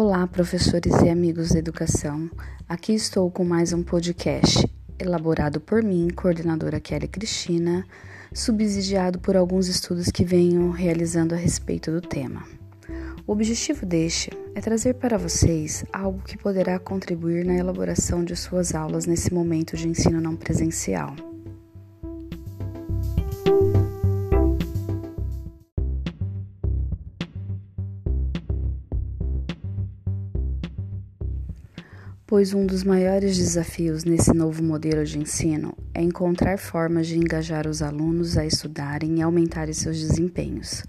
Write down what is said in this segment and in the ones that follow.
Olá, professores e amigos da educação. Aqui estou com mais um podcast, elaborado por mim, coordenadora Kelly Cristina, subsidiado por alguns estudos que venho realizando a respeito do tema. O objetivo deste é trazer para vocês algo que poderá contribuir na elaboração de suas aulas nesse momento de ensino não presencial. Pois um dos maiores desafios nesse novo modelo de ensino é encontrar formas de engajar os alunos a estudarem e aumentarem seus desempenhos.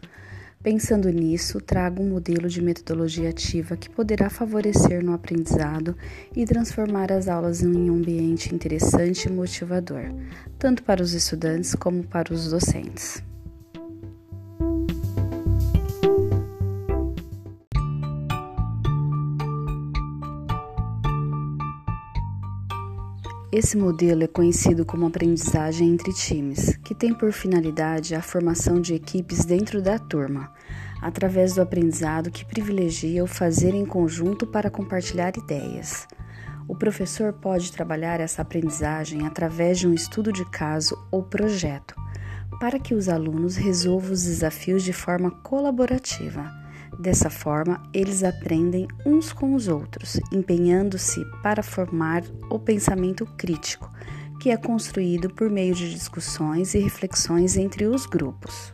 Pensando nisso, trago um modelo de metodologia ativa que poderá favorecer no aprendizado e transformar as aulas em um ambiente interessante e motivador, tanto para os estudantes como para os docentes. Esse modelo é conhecido como aprendizagem entre times, que tem por finalidade a formação de equipes dentro da turma, através do aprendizado que privilegia o fazer em conjunto para compartilhar ideias. O professor pode trabalhar essa aprendizagem através de um estudo de caso ou projeto, para que os alunos resolvam os desafios de forma colaborativa Dessa forma, eles aprendem uns com os outros, empenhando-se para formar o pensamento crítico, que é construído por meio de discussões e reflexões entre os grupos.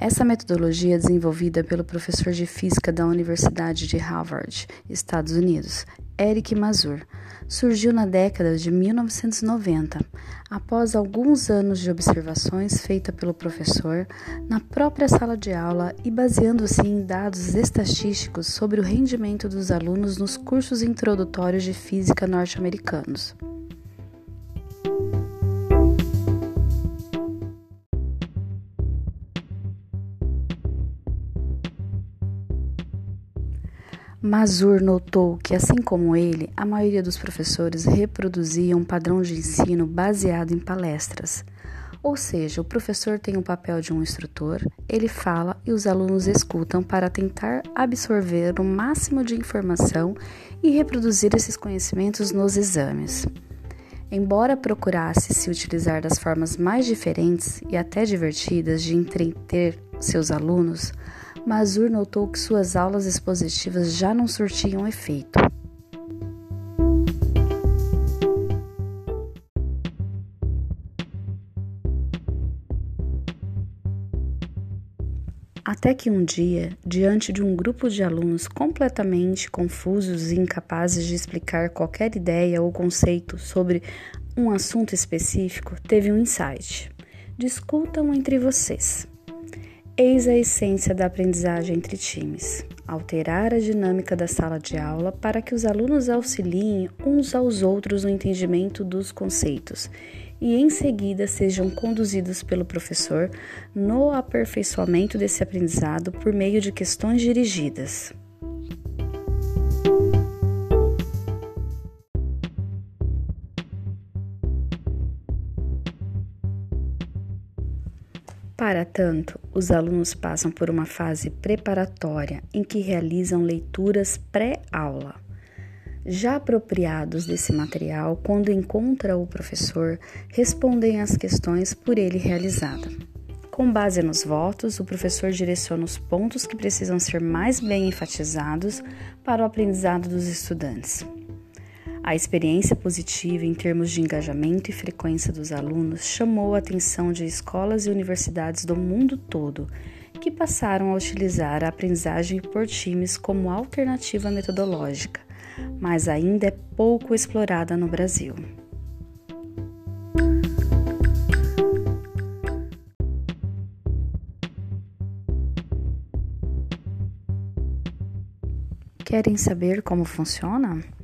Essa metodologia é desenvolvida pelo professor de física da Universidade de Harvard, Estados Unidos, Eric Mazur, surgiu na década de 1990, após alguns anos de observações feitas pelo professor na própria sala de aula e baseando-se em dados estatísticos sobre o rendimento dos alunos nos cursos introdutórios de física norte-americanos. Mazur notou que, assim como ele, a maioria dos professores reproduzia um padrão de ensino baseado em palestras. Ou seja, o professor tem o papel de um instrutor, ele fala e os alunos escutam para tentar absorver o máximo de informação e reproduzir esses conhecimentos nos exames. Embora procurasse se utilizar das formas mais diferentes e até divertidas de entreter seus alunos, Mazur notou que suas aulas expositivas já não surtiam efeito. Até que um dia, diante de um grupo de alunos completamente confusos e incapazes de explicar qualquer ideia ou conceito sobre um assunto específico, teve um insight. Discutam entre vocês. Eis a essência da aprendizagem entre times: alterar a dinâmica da sala de aula para que os alunos auxiliem uns aos outros no entendimento dos conceitos e, em seguida, sejam conduzidos pelo professor no aperfeiçoamento desse aprendizado por meio de questões dirigidas. Para tanto, os alunos passam por uma fase preparatória em que realizam leituras pré-aula. Já apropriados desse material, quando encontra o professor, respondem às questões por ele realizada. Com base nos votos, o professor direciona os pontos que precisam ser mais bem enfatizados para o aprendizado dos estudantes. A experiência positiva em termos de engajamento e frequência dos alunos chamou a atenção de escolas e universidades do mundo todo, que passaram a utilizar a aprendizagem por times como alternativa metodológica, mas ainda é pouco explorada no Brasil. Querem saber como funciona?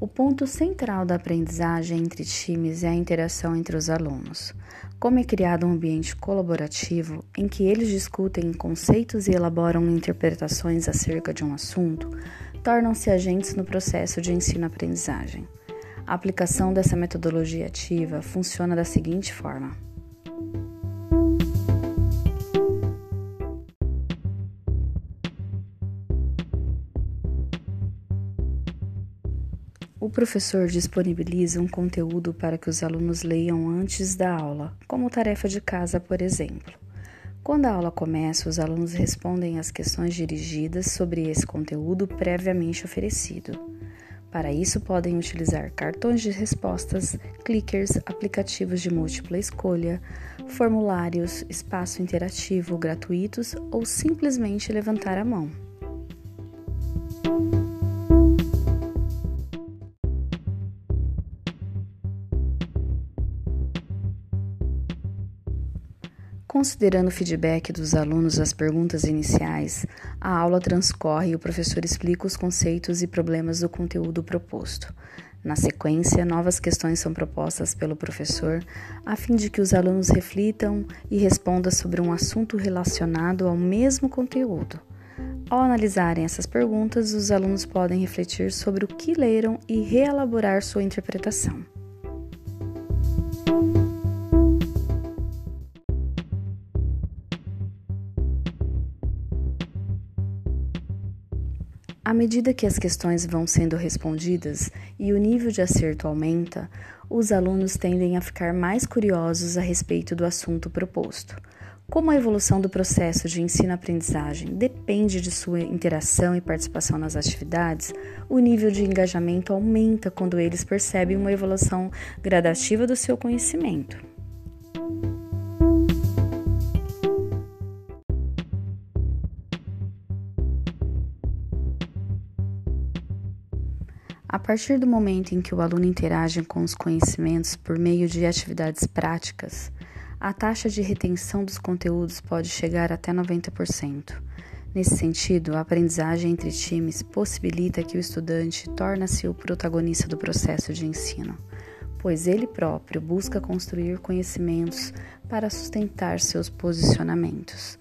O ponto central da aprendizagem entre times é a interação entre os alunos. Como é criado um ambiente colaborativo em que eles discutem conceitos e elaboram interpretações acerca de um assunto, tornam-se agentes no processo de ensino-aprendizagem. A aplicação dessa metodologia ativa funciona da seguinte forma. O professor disponibiliza um conteúdo para que os alunos leiam antes da aula, como tarefa de casa, por exemplo. Quando a aula começa, os alunos respondem às questões dirigidas sobre esse conteúdo previamente oferecido. Para isso, podem utilizar cartões de respostas, clickers, aplicativos de múltipla escolha, formulários, espaço interativo gratuitos ou simplesmente levantar a mão. Considerando o feedback dos alunos às perguntas iniciais, a aula transcorre e o professor explica os conceitos e problemas do conteúdo proposto. Na sequência, novas questões são propostas pelo professor a fim de que os alunos reflitam e respondam sobre um assunto relacionado ao mesmo conteúdo. Ao analisarem essas perguntas, os alunos podem refletir sobre o que leram e reelaborar sua interpretação. À medida que as questões vão sendo respondidas e o nível de acerto aumenta, os alunos tendem a ficar mais curiosos a respeito do assunto proposto. Como a evolução do processo de ensino-aprendizagem depende de sua interação e participação nas atividades, o nível de engajamento aumenta quando eles percebem uma evolução gradativa do seu conhecimento. A partir do momento em que o aluno interage com os conhecimentos por meio de atividades práticas, a taxa de retenção dos conteúdos pode chegar até 90%. Nesse sentido, a aprendizagem entre times possibilita que o estudante torne-se o protagonista do processo de ensino, pois ele próprio busca construir conhecimentos para sustentar seus posicionamentos.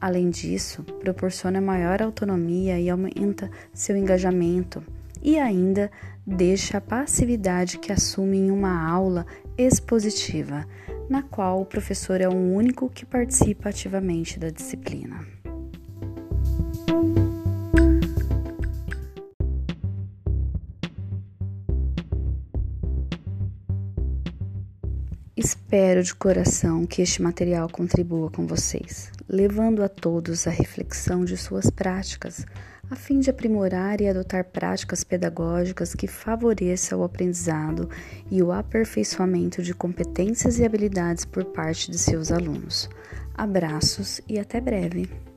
Além disso, proporciona maior autonomia e aumenta seu engajamento e ainda deixa a passividade que assume em uma aula expositiva, na qual o professor é o único que participa ativamente da disciplina. Espero de coração que este material contribua com vocês, levando a todos à reflexão de suas práticas a fim de aprimorar e adotar práticas pedagógicas que favoreçam o aprendizado e o aperfeiçoamento de competências e habilidades por parte de seus alunos. Abraços e até breve!